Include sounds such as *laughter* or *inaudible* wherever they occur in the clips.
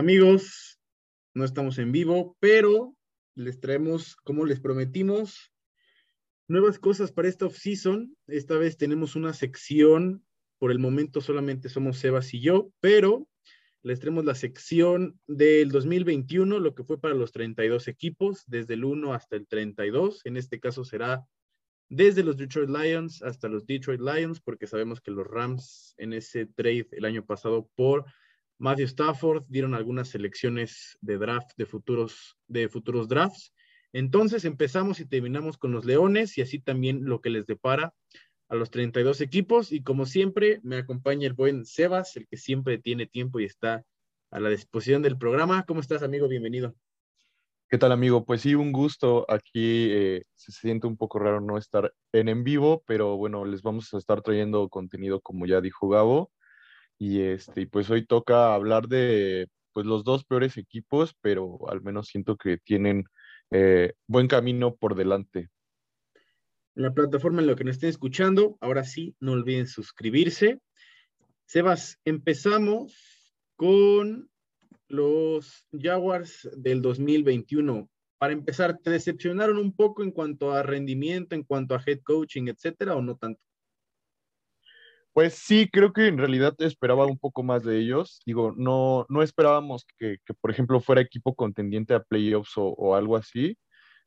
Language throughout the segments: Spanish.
Amigos, no estamos en vivo, pero les traemos, como les prometimos, nuevas cosas para esta off-season. Esta vez tenemos una sección, por el momento solamente somos Sebas y yo, pero les traemos la sección del 2021, lo que fue para los 32 equipos, desde el 1 hasta el 32. En este caso será desde los Detroit Lions hasta los Detroit Lions, porque sabemos que los Rams en ese trade el año pasado por Matthew Stafford dieron algunas selecciones de draft de futuros, de futuros drafts. Entonces empezamos y terminamos con los Leones y así también lo que les depara a los 32 equipos. Y como siempre, me acompaña el buen Sebas, el que siempre tiene tiempo y está a la disposición del programa. ¿Cómo estás, amigo? Bienvenido. ¿Qué tal, amigo? Pues sí, un gusto. Aquí eh, se siente un poco raro no estar en en vivo, pero bueno, les vamos a estar trayendo contenido como ya dijo Gabo. Y este, pues hoy toca hablar de pues los dos peores equipos, pero al menos siento que tienen eh, buen camino por delante. En la plataforma en la que nos estén escuchando, ahora sí, no olviden suscribirse. Sebas, empezamos con los Jaguars del 2021. Para empezar, ¿te decepcionaron un poco en cuanto a rendimiento, en cuanto a head coaching, etcétera, o no tanto? Pues sí, creo que en realidad esperaba un poco más de ellos. Digo, no, no esperábamos que, por ejemplo, fuera equipo contendiente a playoffs o, algo así,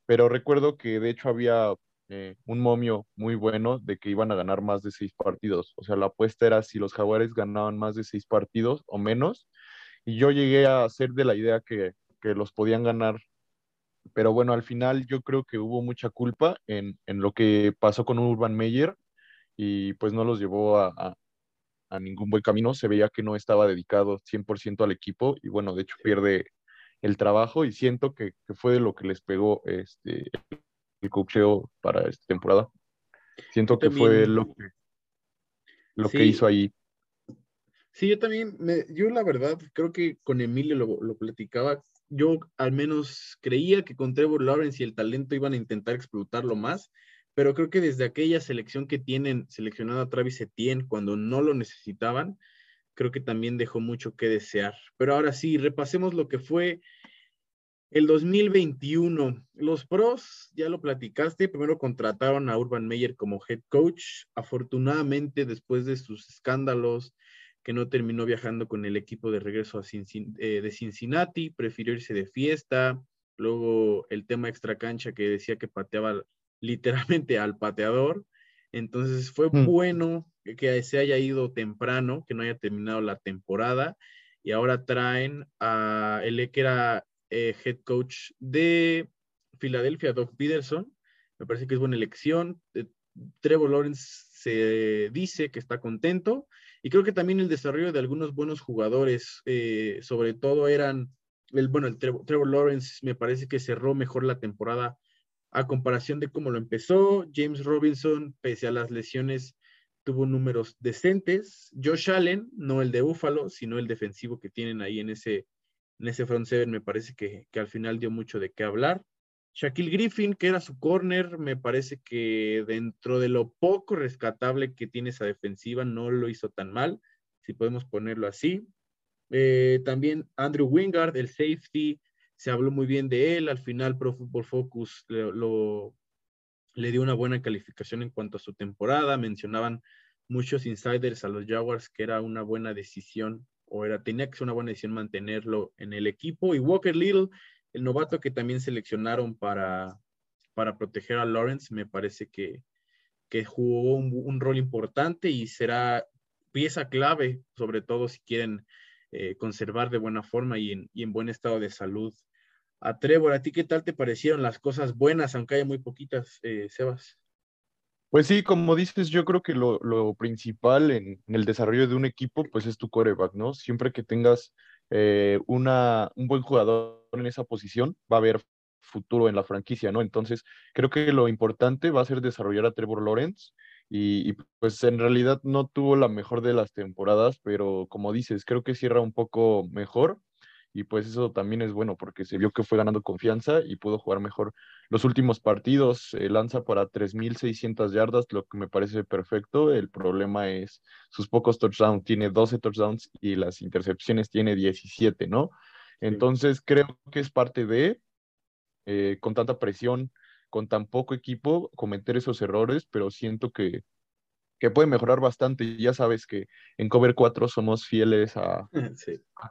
pero recuerdo que de hecho había eh, un momio muy bueno de que iban a ganar más de seis partidos. O sea, la apuesta era si los Jaguares ganaban más de seis partidos o menos, y yo llegué a hacer de la idea que, los podían ganar. Pero bueno, al final yo creo que hubo mucha culpa en, lo que pasó con Urban Meyer y pues no los llevó a, ningún buen camino. Se veía que no estaba dedicado 100% al equipo y bueno, de hecho pierde el trabajo y siento que, fue de lo que les pegó este, el cocheo para esta temporada. Siento que fue lo que, lo que hizo ahí Sí, yo también, me, yo la verdad creo que con Emilio lo, lo, platicaba, yo al menos creía que con Trevor Lawrence y el talento iban a intentar explotarlo más, pero creo que desde aquella selección que tienen seleccionado a Travis Etienne cuando no lo necesitaban, creo que también dejó mucho que desear. Pero ahora sí, repasemos lo que fue el 2021. Los pros, ya lo platicaste, primero contrataron a Urban Meyer como head coach. Afortunadamente, después de sus escándalos, que no terminó viajando con el equipo de regreso a eh, de Cincinnati, prefirió irse de fiesta, luego el tema extra cancha que decía que pateaba literalmente al pateador, entonces fue mm. bueno que se haya ido temprano, que no haya terminado la temporada, y ahora traen a el que era eh, head coach de Filadelfia, Doug Peterson, me parece que es buena elección, eh, Trevor Lawrence se dice que está contento, y creo que también el desarrollo de algunos buenos jugadores, eh, sobre todo eran, el, bueno, el Trevor, Lawrence me parece que cerró mejor la temporada a comparación de cómo lo empezó. James Robinson, pese a las lesiones, tuvo números decentes. Josh Allen, no el de Buffalo, sino el defensivo que tienen ahí en ese, en ese front seven, me parece que, que al final dio mucho de qué hablar. Shaquille Griffin, que era su corner, me parece que dentro de lo poco rescatable que tiene esa defensiva, no lo hizo tan mal, si podemos ponerlo así. Eh, también Andrew Wingard, el safety, se habló muy bien de él. Al final, Pro Football Focus lo, le dio una buena calificación en cuanto a su temporada. Mencionaban muchos insiders a los Jaguars que era una buena decisión o era, tenía que ser una buena decisión mantenerlo en el equipo. Y Walker Little, el novato que también seleccionaron para, para proteger a Lawrence, me parece que, que jugó un, rol importante y será pieza clave, sobre todo si quieren eh, conservar de buena forma y en, y en, buen estado de salud. A Trevor, ¿a ti qué tal te parecieron las cosas buenas, aunque haya muy poquitas, eh, Sebas? Pues sí, como dices, yo creo que lo, principal en, el desarrollo de un equipo, pues es tu coreback, ¿no? Siempre que tengas eh, una, un buen jugador en esa posición, va a haber futuro en la franquicia, ¿no? Entonces, creo que lo importante va a ser desarrollar a Trevor Lawrence y, pues en realidad no tuvo la mejor de las temporadas, pero como dices, creo que cierra un poco mejor y pues eso también es bueno porque se vio que fue ganando confianza y pudo jugar mejor los últimos partidos. Eh, lanza para 3.600 yardas, lo que me parece perfecto. El problema es sus pocos touchdowns. Tiene 12 touchdowns y las intercepciones tiene 17, ¿no? Entonces creo que es parte de, eh, con tanta presión, con tan poco equipo, cometer esos errores, pero siento que, que puede mejorar bastante. Ya sabes que en Cover 4 somos fieles *laughs* a,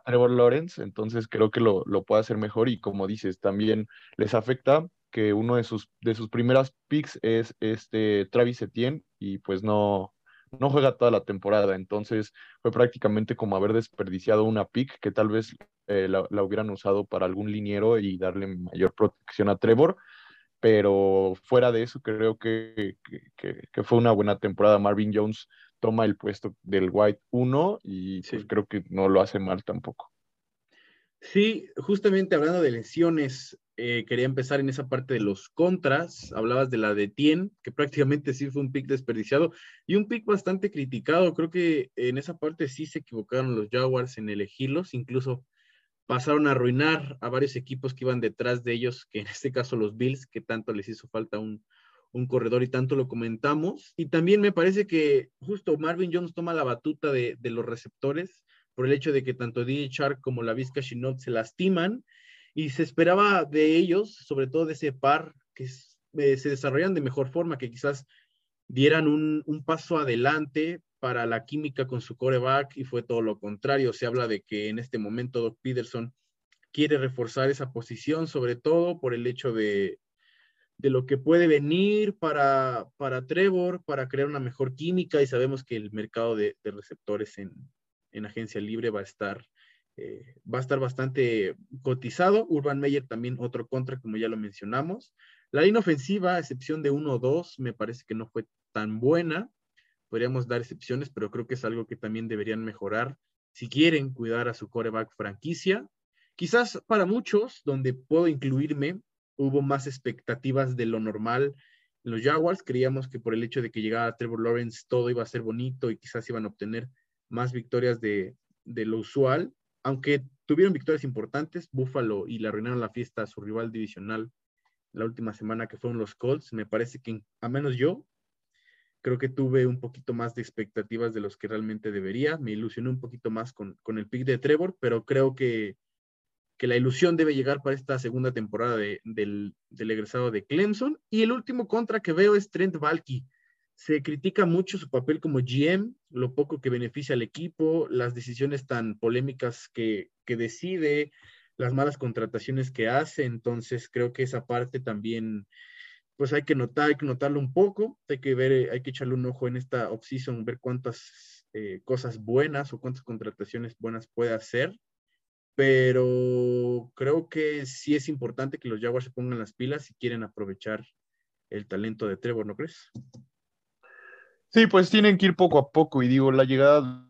Trevor Lawrence, entonces creo que lo, lo, puede hacer mejor y como dices, también les afecta que uno de sus, de sus primeras picks es este Travis Etienne y pues no, no juega toda la temporada, entonces fue prácticamente como haber desperdiciado una pick que tal vez eh, la, hubieran usado para algún liniero y darle mayor protección a Trevor, pero fuera de eso creo que, que, fue una buena temporada. Marvin Jones toma el puesto del White 1 y pues, creo que no lo hace mal tampoco. Sí, justamente hablando de lesiones, eh, quería empezar en esa parte de los contras. Hablabas de la de Tien, que prácticamente sí fue un pick desperdiciado y un pick bastante criticado. Creo que en esa parte sí se equivocaron los Jaguars en elegirlos, incluso pasaron a arruinar a varios equipos que iban detrás de ellos, que en este caso los Bills, que tanto les hizo falta un, corredor y tanto lo comentamos. Y también me parece que justo Marvin Jones toma la batuta de, de los receptores por el hecho de que tanto DJ Shark como la Vizca Chinook se lastiman y se esperaba de ellos, sobre todo de ese par, que eh, se desarrollan de mejor forma, que quizás dieran un, un, paso adelante para la química con su coreback y fue todo lo contrario. Se habla de que en este momento Doc Peterson quiere reforzar esa posición, sobre todo por el hecho de, de lo que puede venir para, para Trevor, para crear una mejor química y sabemos que el mercado de, receptores en, en agencia libre va a estar, eh, va a estar bastante cotizado. Urban Meyer también otro contra, como ya lo mencionamos. La línea ofensiva, a excepción de uno o dos, me parece que no fue tan buena. Podríamos dar excepciones, pero creo que es algo que también deberían mejorar si quieren cuidar a su coreback franquicia. Quizás para muchos, donde puedo incluirme, hubo más expectativas de lo normal. Los Jaguars creíamos que por el hecho de que llegara Trevor Lawrence todo iba a ser bonito y quizás iban a obtener más victorias de, lo usual, aunque tuvieron victorias importantes, Buffalo y le arruinaron la fiesta a su rival divisional la última semana que fueron los Colts, me parece que a menos yo creo que tuve un poquito más de expectativas de los que realmente debería, me ilusioné un poquito más con, el pick de Trevor, pero creo que, la ilusión debe llegar para esta segunda temporada del, del egresado de Clemson. Y el último contra que veo es Trent Valky se critica mucho su papel como GM, lo poco que beneficia al equipo, las decisiones tan polémicas que, decide, las malas contrataciones que hace. Entonces, creo que esa parte también, pues hay que notar, hay que notarlo un poco, hay que ver, hay que echarle un ojo en esta offseason, ver cuántas eh, cosas buenas o cuántas contrataciones buenas puede hacer. Pero creo que sí es importante que los Jaguars se pongan las pilas si quieren aprovechar el talento de Trevor, ¿no crees? Sí, pues tienen que ir poco a poco y digo, la llegada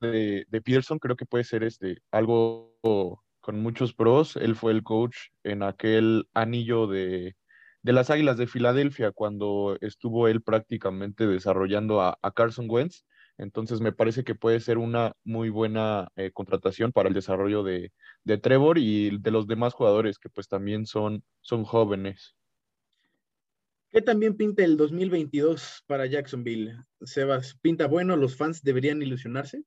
de, Peterson creo que puede ser este, algo con muchos pros. Él fue el coach en aquel anillo de, las Águilas de Filadelfia cuando estuvo él prácticamente desarrollando a, Carson Wentz. Entonces me parece que puede ser una muy buena eh, contratación para el desarrollo de, de, Trevor y de los demás jugadores que pues también son, son jóvenes. ¿Qué también pinta el 2022 para Jacksonville? Sebas, ¿pinta bueno? ¿Los fans deberían ilusionarse?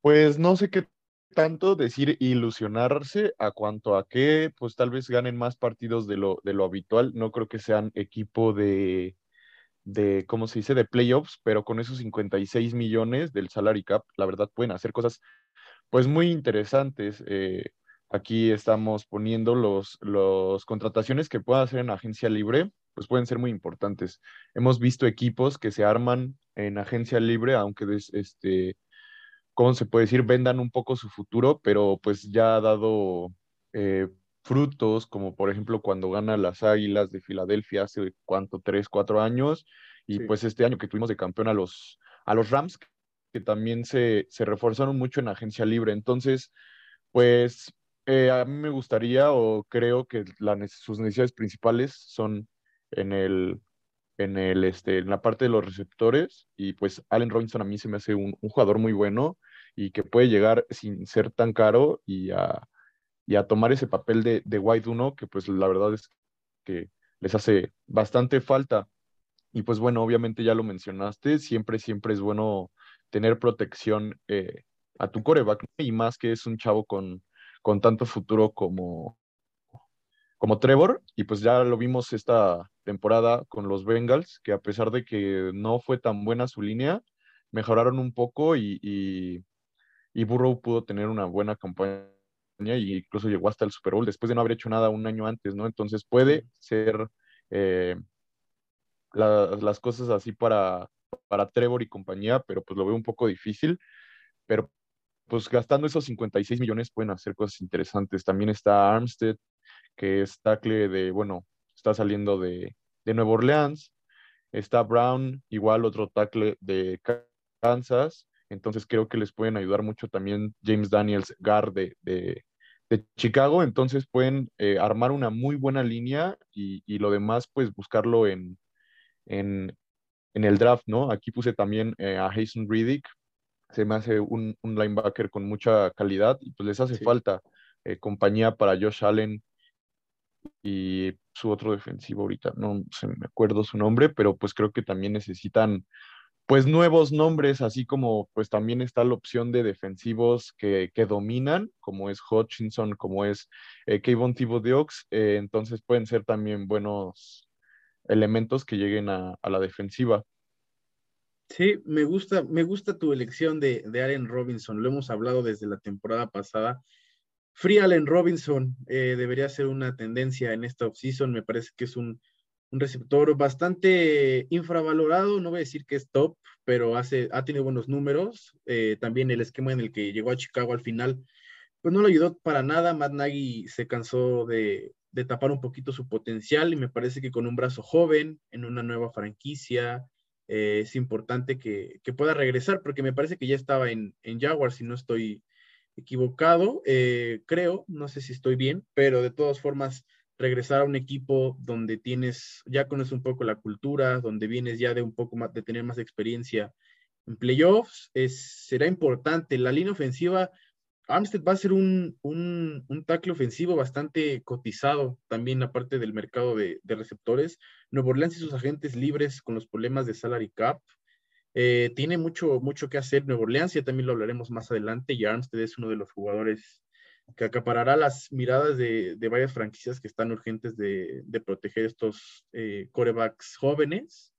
Pues no sé qué tanto decir ilusionarse a cuanto a que pues tal vez ganen más partidos de lo, de lo habitual. No creo que sean equipo de, de, ¿cómo se dice?, de playoffs, pero con esos 56 millones del salary cap, la verdad pueden hacer cosas pues muy interesantes. Eh, aquí estamos poniendo los, los contrataciones que pueda hacer en agencia libre pues pueden ser muy importantes. Hemos visto equipos que se arman en agencia libre, aunque este, ¿cómo se puede decir? Vendan un poco su futuro, pero pues ya ha dado eh, frutos, como por ejemplo cuando gana las Águilas de Filadelfia hace cuánto, tres, cuatro años, y pues este año que tuvimos de campeón a los, a los Rams, que también se, se reforzaron mucho en agencia libre. Entonces, pues eh, a mí me gustaría o creo que sus necesidades principales son en el, en el, este, en la parte de los receptores y pues Allen Robinson a mí se me hace un, jugador muy bueno y que puede llegar sin ser tan caro y a, y a tomar ese papel de, de White 1 que pues la verdad es que les hace bastante falta. Y pues bueno, obviamente ya lo mencionaste, siempre, siempre es bueno tener protección eh, a tu coreback y más que es un chavo con, con tanto futuro como, como Trevor. Y pues ya lo vimos esta temporada con los Bengals, que a pesar de que no fue tan buena su línea, mejoraron un poco y, y, Burrow pudo tener una buena campaña y incluso llegó hasta el Super Bowl después de no haber hecho nada un año antes, ¿no? Entonces puede ser eh, las cosas así para, para Trevor y compañía, pero pues lo veo un poco difícil. Pero pues gastando esos 56 millones pueden hacer cosas interesantes. También está Armstead, que es tackle de, bueno, está saliendo de, de Nueva Orleans. Está Brown, igual otro tackle de Kansas. Entonces creo que les pueden ayudar mucho también James Daniels, guard de, de, Chicago. Entonces pueden eh, armar una muy buena línea y, y, lo demás, pues buscarlo en, en, en el draft, ¿no? Aquí puse también eh, a Jason Riddick, se me hace un, un, linebacker con mucha calidad y pues les hace falta eh, compañía para Josh Allen y su otro defensivo ahorita, no se me acuerdo su nombre, pero pues creo que también necesitan pues nuevos nombres, así como pues también está la opción de defensivos que, que dominan, como es Hutchinson, como es eh, Kayvon Thibodeaux, eh, entonces pueden ser también buenos elementos que lleguen a, la defensiva. Sí, me gusta, me gusta tu elección de, de, Robinson. Lo hemos hablado desde la temporada pasada. Free Allen Robinson eh, debería ser una tendencia en esta offseason. Me parece que es un, receptor bastante infravalorado. No voy a decir que es top, pero hace, ha tenido buenos números. Eh, también el esquema en el que llegó a Chicago al final, pues no lo ayudó para nada. Matt Nagy se cansó de, de tapar un poquito su potencial y me parece que con un brazo joven en una nueva franquicia eh, es importante que, pueda regresar porque me parece que ya estaba en, en Jaguar si no estoy equivocado, eh, creo, no sé si estoy bien, pero de todas formas regresar a un equipo donde tienes, ya conoces un poco la cultura, donde vienes ya de un poco más, de tener más experiencia en playoffs, es, será importante. La línea ofensiva Armstead va a ser un, un, un, tackle ofensivo bastante cotizado también aparte del mercado de, receptores. Nuevo Orleans y sus agentes libres con los problemas de salary cap. Eh, tiene mucho, mucho que hacer Nuevo Orleans, ya también lo hablaremos más adelante, y Armstead es uno de los jugadores que acaparará las miradas de, varias franquicias que están urgentes de, proteger estos eh, corebacks jóvenes.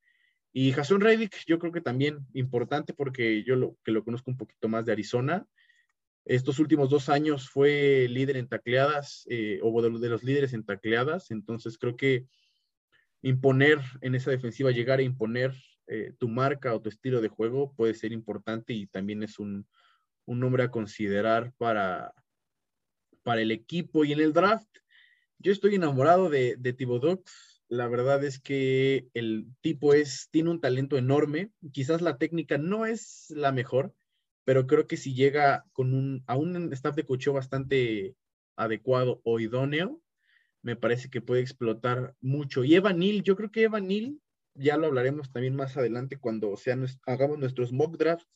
Y Jason Reddick, yo creo que también importante porque yo lo, que lo conozco un poquito más de Arizona, estos últimos dos años fue líder en tacleadas eh, o de, los líderes en tacleadas, entonces creo que imponer en esa defensiva, llegar a imponer eh, tu marca o tu estilo de juego puede ser importante y también es un, nombre a considerar para, para el equipo. Y en el draft, yo estoy enamorado de, de. La verdad es que el tipo es, tiene un talento enorme. Quizás la técnica no es la mejor, pero creo que si llega con un, a un staff de cocheo bastante adecuado o idóneo, me parece que puede explotar mucho. Y Evan Neal, yo creo que Evan Neal, ya lo hablaremos también más adelante cuando sean, hagamos nuestros mock drafts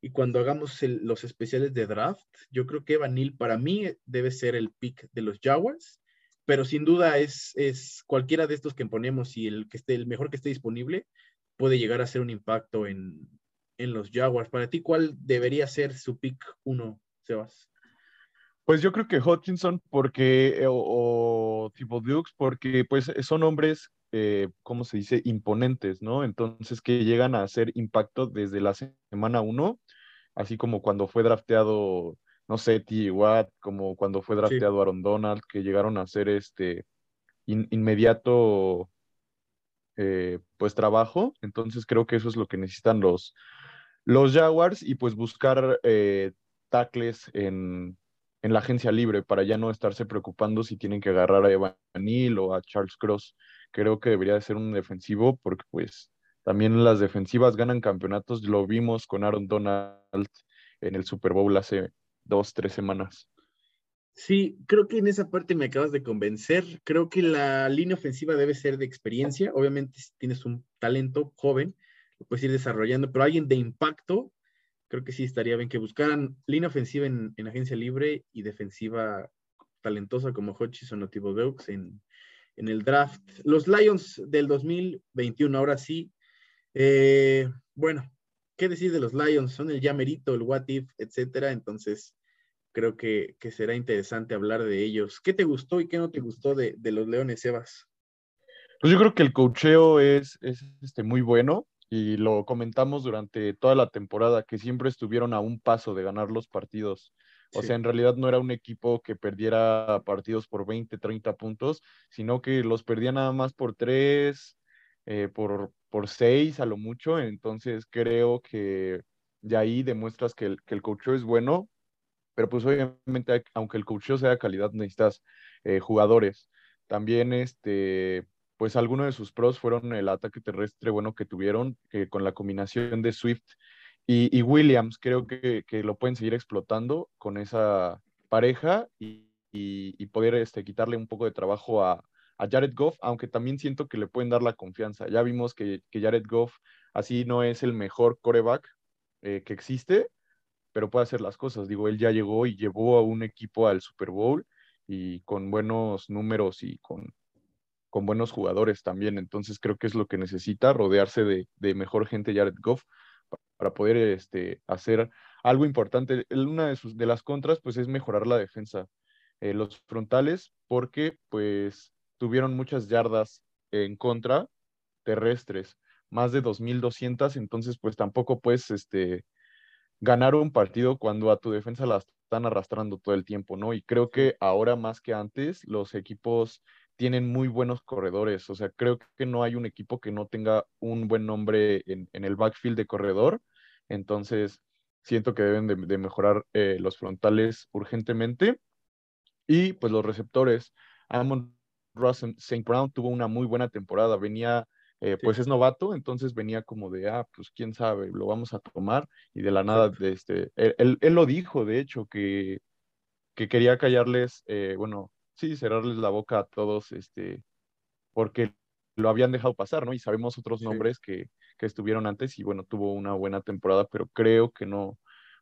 y cuando hagamos los especiales de draft, yo creo que Evan Neal para mí debe ser el pick de los Jaguars, pero sin duda es, es cualquiera de estos que ponemos y el que esté, el mejor que esté disponible, puede llegar a ser un impacto en, en los Jaguars. Para ti, ¿cuál debería ser su pick uno, Sebas? Pues yo creo que Hutchinson porque, eh, o, tipo Dukes, porque pues son hombres, eh, ¿cómo se dice? Imponentes, ¿no? Entonces que llegan a hacer impacto desde la semana uno, así como cuando fue drafteado, no sé, T. Watt, como cuando fue drafteado Aaron Donald, que llegaron a ser este inmediato eh, pues trabajo. Entonces creo que eso es lo que necesitan los, los Jaguars y pues buscar eh, tackles en, la agencia libre para ya no estarse preocupando si tienen que agarrar a Evan Neal o a Charles Cross. Creo que debería de ser un defensivo porque pues también las defensivas ganan campeonatos. Lo vimos con Aaron Donald en el Super Bowl hace dos, tres semanas. Sí, creo que en esa parte me acabas de convencer. Creo que la línea ofensiva debe ser de experiencia. Obviamente, si tienes un talento joven, lo puedes ir desarrollando, pero alguien de impacto, creo que sí estaría bien que buscaran línea ofensiva en, agencia libre y defensiva talentosa como Hutchison o Thibodeaux en, en el draft. Los Lions del 2021, ahora sí. Eh, bueno, ¿qué decir de los Lions? Son el llamerito, el what if, etcétera. Entonces, creo que, será interesante hablar de ellos. ¿Qué te gustó y qué no te gustó de, los Leones, Evas? Pues yo creo que el cocheo es, es este, muy bueno y lo comentamos durante toda la temporada, que siempre estuvieron a un paso de ganar los partidos. O sea, en realidad no era un equipo que perdiera partidos por 20, 30 puntos, sino que los perdía nada más por 3, eh, por, por 6 a lo mucho. Entonces creo que de ahí demuestras que el, que el es bueno, pero pues obviamente, aunque el coacheo sea de calidad, necesitas eh, jugadores. También, este, pues algunos de sus pros fueron el ataque terrestre bueno que tuvieron con la combinación de Swift y, Williams. Creo que, lo pueden seguir explotando con esa pareja y, poder este, quitarle un poco de trabajo a, Jared Goff, aunque también siento que le pueden dar la confianza. Ya vimos que, Jared Goff así no es el mejor coreback eh, que existe, pero puede hacer las cosas. Digo, él ya llegó y llevó a un equipo al Super Bowl y con buenos números y con, con buenos jugadores también. Entonces creo que es lo que necesita, rodearse de, mejor gente Jared Goff para poder este, hacer algo importante. Una de, sus, de las contras pues es mejorar la defensa. Eh, los frontales porque pues tuvieron muchas yardas en contra terrestres, más de 2.200, entonces pues tampoco puedes este, ganar un partido cuando a tu defensa la están arrastrando todo el tiempo, ¿no? Y creo que ahora más que antes los equipos tienen muy buenos corredores, o sea, creo que no hay un equipo que no tenga un buen nombre en, el backfield de corredor, entonces siento que deben de, mejorar eh, los frontales urgentemente y pues los receptores. Amon Ross St. Brown tuvo una muy buena temporada, venía eh, pues es novato, entonces venía como de, ah, pues quién sabe, lo vamos a tomar, y de la nada, de este, él, lo dijo, de hecho, que, que quería callarles, eh, bueno, sí, cerrarles la boca a todos, este, porque lo habían dejado pasar, ¿no? Y sabemos otros nombres que, que, estuvieron antes y bueno, tuvo una buena temporada, pero creo que no,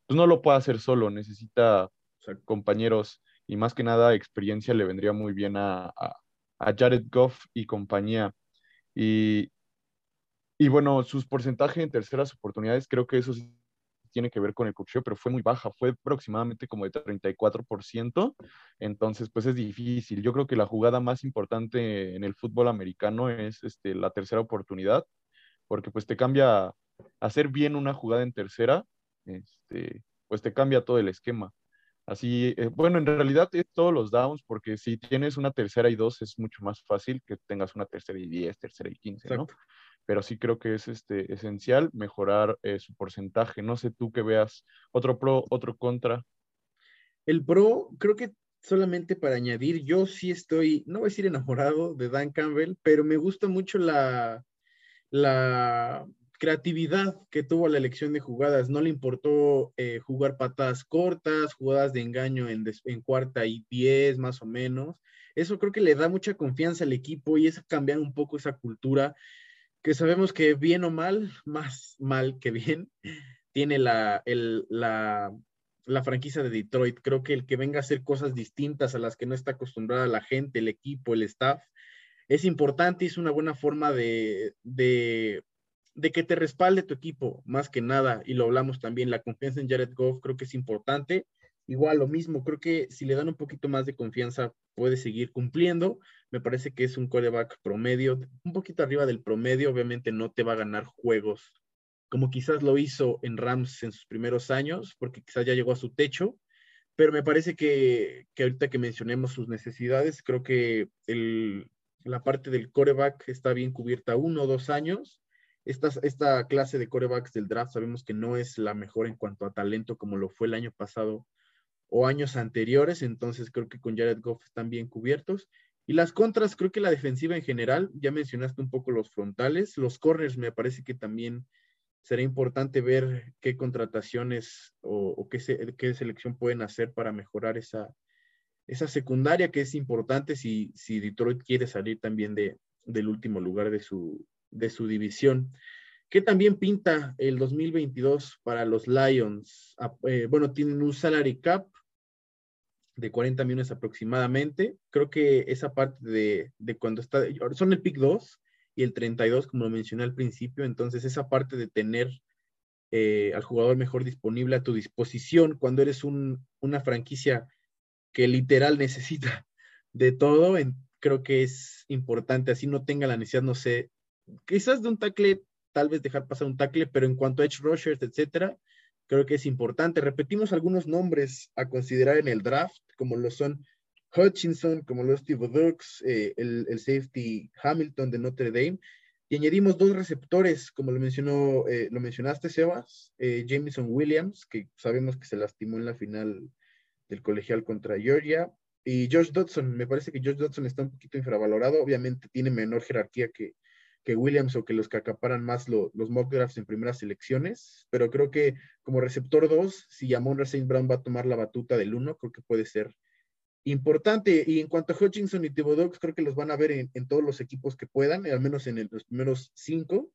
pues no lo puede hacer solo, necesita compañeros y más que nada experiencia le vendría muy bien a, a, a Jared Goff y compañía. Y, y bueno, sus porcentajes en terceras oportunidades, creo que eso sí tiene que ver con el cocheo, pero fue muy baja, fue aproximadamente como de 34%, entonces pues es difícil. Yo creo que la jugada más importante en el fútbol americano es este, la tercera oportunidad, porque pues te cambia, hacer bien una jugada en tercera, este, pues te cambia todo el esquema. Así, eh, bueno, en realidad es todos los downs, porque si tienes una tercera y dos es mucho más fácil que tengas una tercera y diez, tercera y quince, ¿no? Pero sí creo que es este, esencial mejorar eh, su porcentaje. No sé tú que veas otro pro, otro contra. El pro, creo que solamente para añadir, yo sí estoy, no voy a decir enamorado de Dan Campbell, pero me gusta mucho la, la creatividad que tuvo la elección de jugadas. No le importó eh, jugar patadas cortas, jugadas de engaño en, cuarta y diez más o menos. Eso creo que le da mucha confianza al equipo y es cambiar un poco esa cultura que sabemos que bien o mal, más mal que bien, tiene la, la, la franquicia de Detroit. Creo que el que venga a hacer cosas distintas a las que no está acostumbrada la gente, el equipo, el staff, es importante y es una buena forma de, de de que te respalde tu equipo, más que nada, y lo hablamos también, la confianza en Jared Goff creo que es importante. Igual lo mismo, creo que si le dan un poquito más de confianza puede seguir cumpliendo. Me parece que es un quarterback promedio, un poquito arriba del promedio, obviamente no te va a ganar juegos como quizás lo hizo en Rams en sus primeros años, porque quizás ya llegó a su techo, pero me parece que, que ahorita que mencionemos sus necesidades, creo que el, la parte del coreback está bien cubierta uno o dos años esta, esta clase de corebacks del draft sabemos que no es la mejor en cuanto a talento como lo fue el año pasado o años anteriores, entonces creo que con Jared Goff están bien cubiertos. Y las contras, creo que la defensiva en general, ya mencionaste un poco los frontales, los corners me parece que también será importante ver qué contrataciones o, qué, qué, selección pueden hacer para mejorar esa, esa secundaria que es importante si, si Detroit quiere salir también de, del último lugar de su, de su división. ¿Qué también pinta el 2022 para los Lions? Ah, eh, bueno, tienen un salary cap de 40 millones aproximadamente. Creo que esa parte de, de cuando está, son el pick 2 y el 32, como lo mencioné al principio, entonces esa parte de tener eh, al jugador mejor disponible a tu disposición cuando eres una franquicia que literal necesita de todo. creo que es importante, así no tenga la necesidad, no sé, quizás de un tackle, tal vez dejar pasar un tackle, pero en cuanto a edge rushers, etcétera, creo que es importante. Repetimos algunos nombres a considerar en el draft, como lo son Hutchinson, como los Steve Dux, eh, el, safety Hamilton de Notre Dame, y añadimos dos receptores, como lo mencionó, eh, lo mencionaste, Sebas, eh, Jameson Williams, que sabemos que se lastimó en la final del colegial contra Georgia, y George Dodson. Me parece que George Dodson está un poquito infravalorado, obviamente tiene menor jerarquía que, que Williams o que los que acaparan más los mock drafts en primeras elecciones, pero creo que como receptor 2, si Yamon St. Brown va a tomar la batuta del 1, creo que puede ser importante. Y en cuanto a Hutchinson y Thibodeau, creo que los van a ver en, todos los equipos que puedan, al menos en los primeros cinco,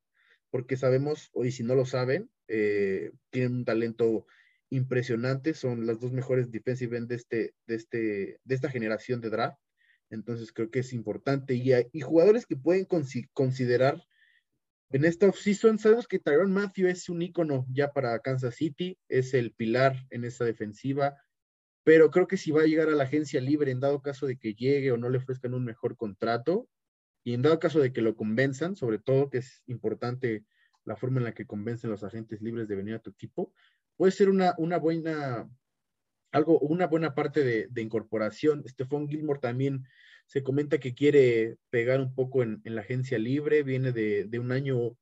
porque sabemos, y si no lo saben, eh, tienen un talento impresionante, son las dos mejores defensive end de, este, de, este, de esta generación de draft. Entonces creo que es importante. Y, y jugadores que pueden considerar en esta offseason, sabemos que Tyron Matthew es un ícono ya para Kansas City, es el pilar en esa defensiva pero creo que si va a llegar a la agencia libre en dado caso de que llegue o no le ofrezcan un mejor contrato, y en dado caso de que lo convenzan, sobre todo que es importante la forma en la que convencen los agentes libres de venir a tu equipo, puede ser una, una buena, algo, una buena parte de, incorporación. Stephon Gilmore también se comenta que quiere pegar un poco en, la agencia libre, viene de, de un año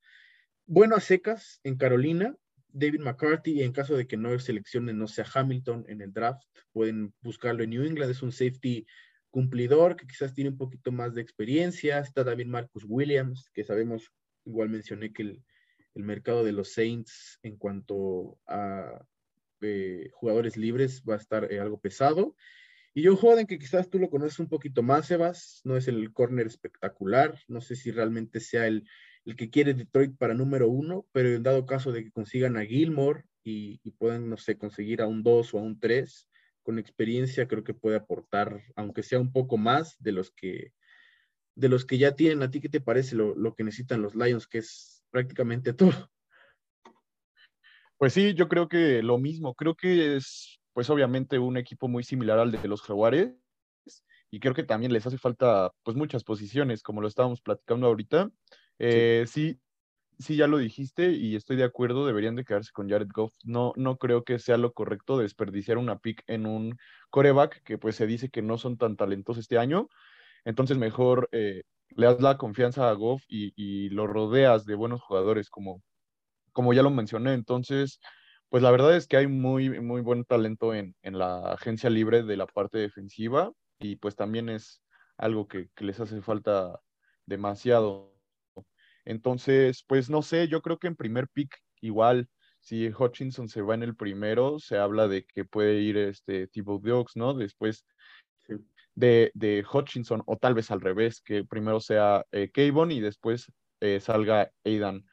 bueno a secas en Carolina, David McCarthy, en caso de que no seleccionen, no sea Hamilton en el draft, pueden buscarlo en New England, es un safety cumplidor que quizás tiene un poquito más de experiencia. Está también Marcus Williams, que sabemos, igual mencioné que el, mercado de los Saints en cuanto a jugadores libres va a estar eh, algo pesado. Y Joe Joden, que quizás tú lo conoces un poquito más, Sebas, no es el corner espectacular, no sé si realmente sea el, el que quiere Detroit para número uno, pero en dado caso de que consigan a Gilmore y, puedan, no sé, conseguir a un dos o a un tres, con experiencia creo que puede aportar, aunque sea un poco más de los que, de los que ya tienen. ¿A ti qué te parece lo, lo que necesitan los Lions, que es prácticamente *laughs* todo? Pues sí, yo creo que lo mismo. Creo que es, pues obviamente, un equipo muy similar al de los Jaguares. Y creo que también les hace falta, pues, muchas posiciones, como lo estábamos platicando ahorita. Eh, sí. sí. ya lo dijiste y estoy de acuerdo, deberían de quedarse con Jared Goff. No, no creo que sea lo correcto desperdiciar una pick en un coreback que pues se dice que no son tan talentosos este año. Entonces mejor eh, le das la confianza a Goff y, lo rodeas de buenos jugadores como, como ya lo mencioné. Entonces, pues la verdad es que hay muy, muy buen talento en, en la agencia libre de la parte defensiva y pues también es algo que, que les hace falta demasiado. Entonces, pues no sé, yo creo que en primer pick igual, si Hutchinson se va en el primero, se habla de que puede ir este tipo Dukes, ¿no? Después de, de, Hutchinson, o tal vez al revés, que primero sea eh, y después eh, salga Aidan.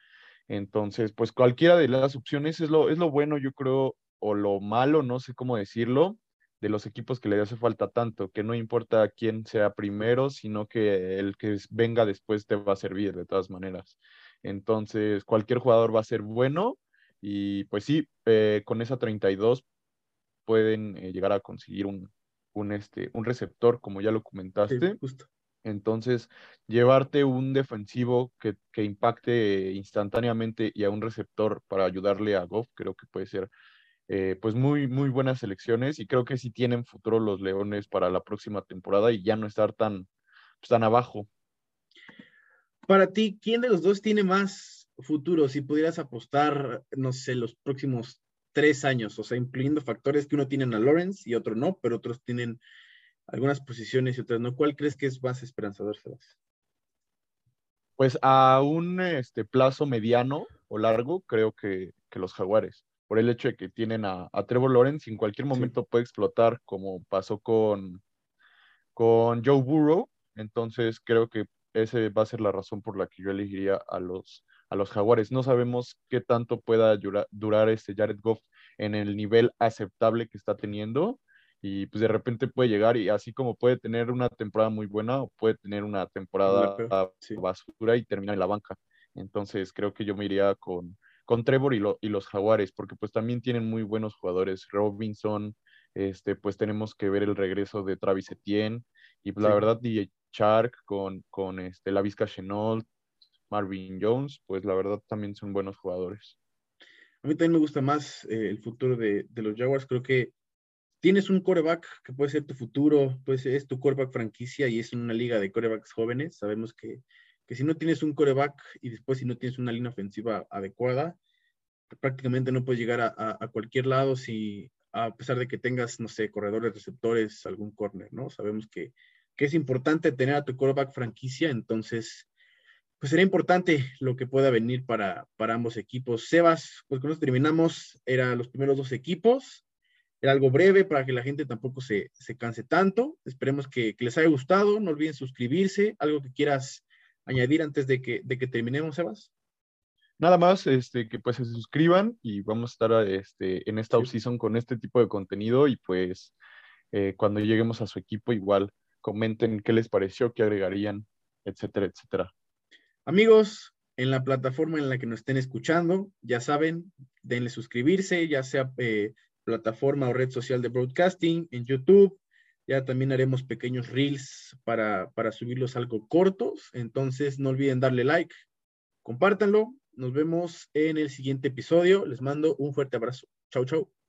Entonces, pues cualquiera de las opciones es lo, es lo bueno, yo creo, o lo malo, no sé cómo decirlo, de los equipos que le hace falta tanto, que no importa quién sea primero, sino que el que venga después te va a servir de todas maneras. Entonces, cualquier jugador va a ser bueno y pues sí, eh, con esa 32 pueden eh, llegar a conseguir un, un, este, un receptor, como ya lo comentaste. Entonces, llevarte un defensivo que, que, impacte instantáneamente y a un receptor para ayudarle a Goff, creo que puede ser eh, pues muy, muy buenas selecciones y creo que sí tienen futuro los Leones para la próxima temporada y ya no estar tan, pues, tan abajo. Para ti, ¿quién de los dos tiene más futuro? Si pudieras apostar, no sé, los próximos tres años, o sea, incluyendo factores que uno tiene a Lawrence y otro no, pero otros tienen algunas posiciones y otras no. ¿Cuál crees que es más esperanzador, Sebas? Pues a un este, plazo mediano o largo, creo que, que los Jaguares por el hecho de que tienen a, Trevor Lawrence en cualquier momento puede explotar, como pasó con, con Joe Burrow. Entonces creo que ese va a ser la razón por la que yo elegiría a los, a los Jaguares. No sabemos qué tanto pueda durar, este Jared Goff en el nivel aceptable que está teniendo. Y pues de repente puede llegar y así como puede tener una temporada muy buena o puede tener una temporada basura y terminar en la banca. Entonces creo que yo me iría con, con Trevor y, y, los Jaguares, porque pues también tienen muy buenos jugadores. Robinson, este, pues tenemos que ver el regreso de Travis Etienne, y pues, la verdad DJ Shark con, con este, la Vizca Chenault, Marvin Jones, pues la verdad también son buenos jugadores. A mí también me gusta más eh, el futuro de, de, los Jaguars. Creo que tienes un coreback que puede ser tu futuro, pues es tu coreback franquicia y es una liga de corebacks jóvenes. Sabemos que, que si no tienes un coreback y después si no tienes una línea ofensiva adecuada, prácticamente no puedes llegar a, a, cualquier lado si, a pesar de que tengas, no sé, corredores, receptores, algún corner, ¿no? Sabemos que, que es importante tener a tu coreback franquicia, entonces pues será importante lo que pueda venir para, para ambos equipos. Sebas, pues con eso terminamos, eran los primeros dos equipos, era algo breve para que la gente tampoco se, se canse tanto, esperemos que, que, les haya gustado, no olviden suscribirse, algo que quieras añadir antes de que, de que terminemos, Sebas. Nada más, este, que pues se suscriban y vamos a estar este, en esta sí. con este tipo de contenido y pues eh, cuando lleguemos a su equipo igual comenten qué les pareció, qué agregarían, etcétera, etcétera. Amigos, en la plataforma en la que nos estén escuchando, ya saben, denle suscribirse, ya sea eh, plataforma o red social de broadcasting, en YouTube. Ya también haremos pequeños reels para, para subirlos algo cortos. Entonces, no olviden darle like, compártanlo. Nos vemos en el siguiente episodio. Les mando un fuerte abrazo. Chau, chau.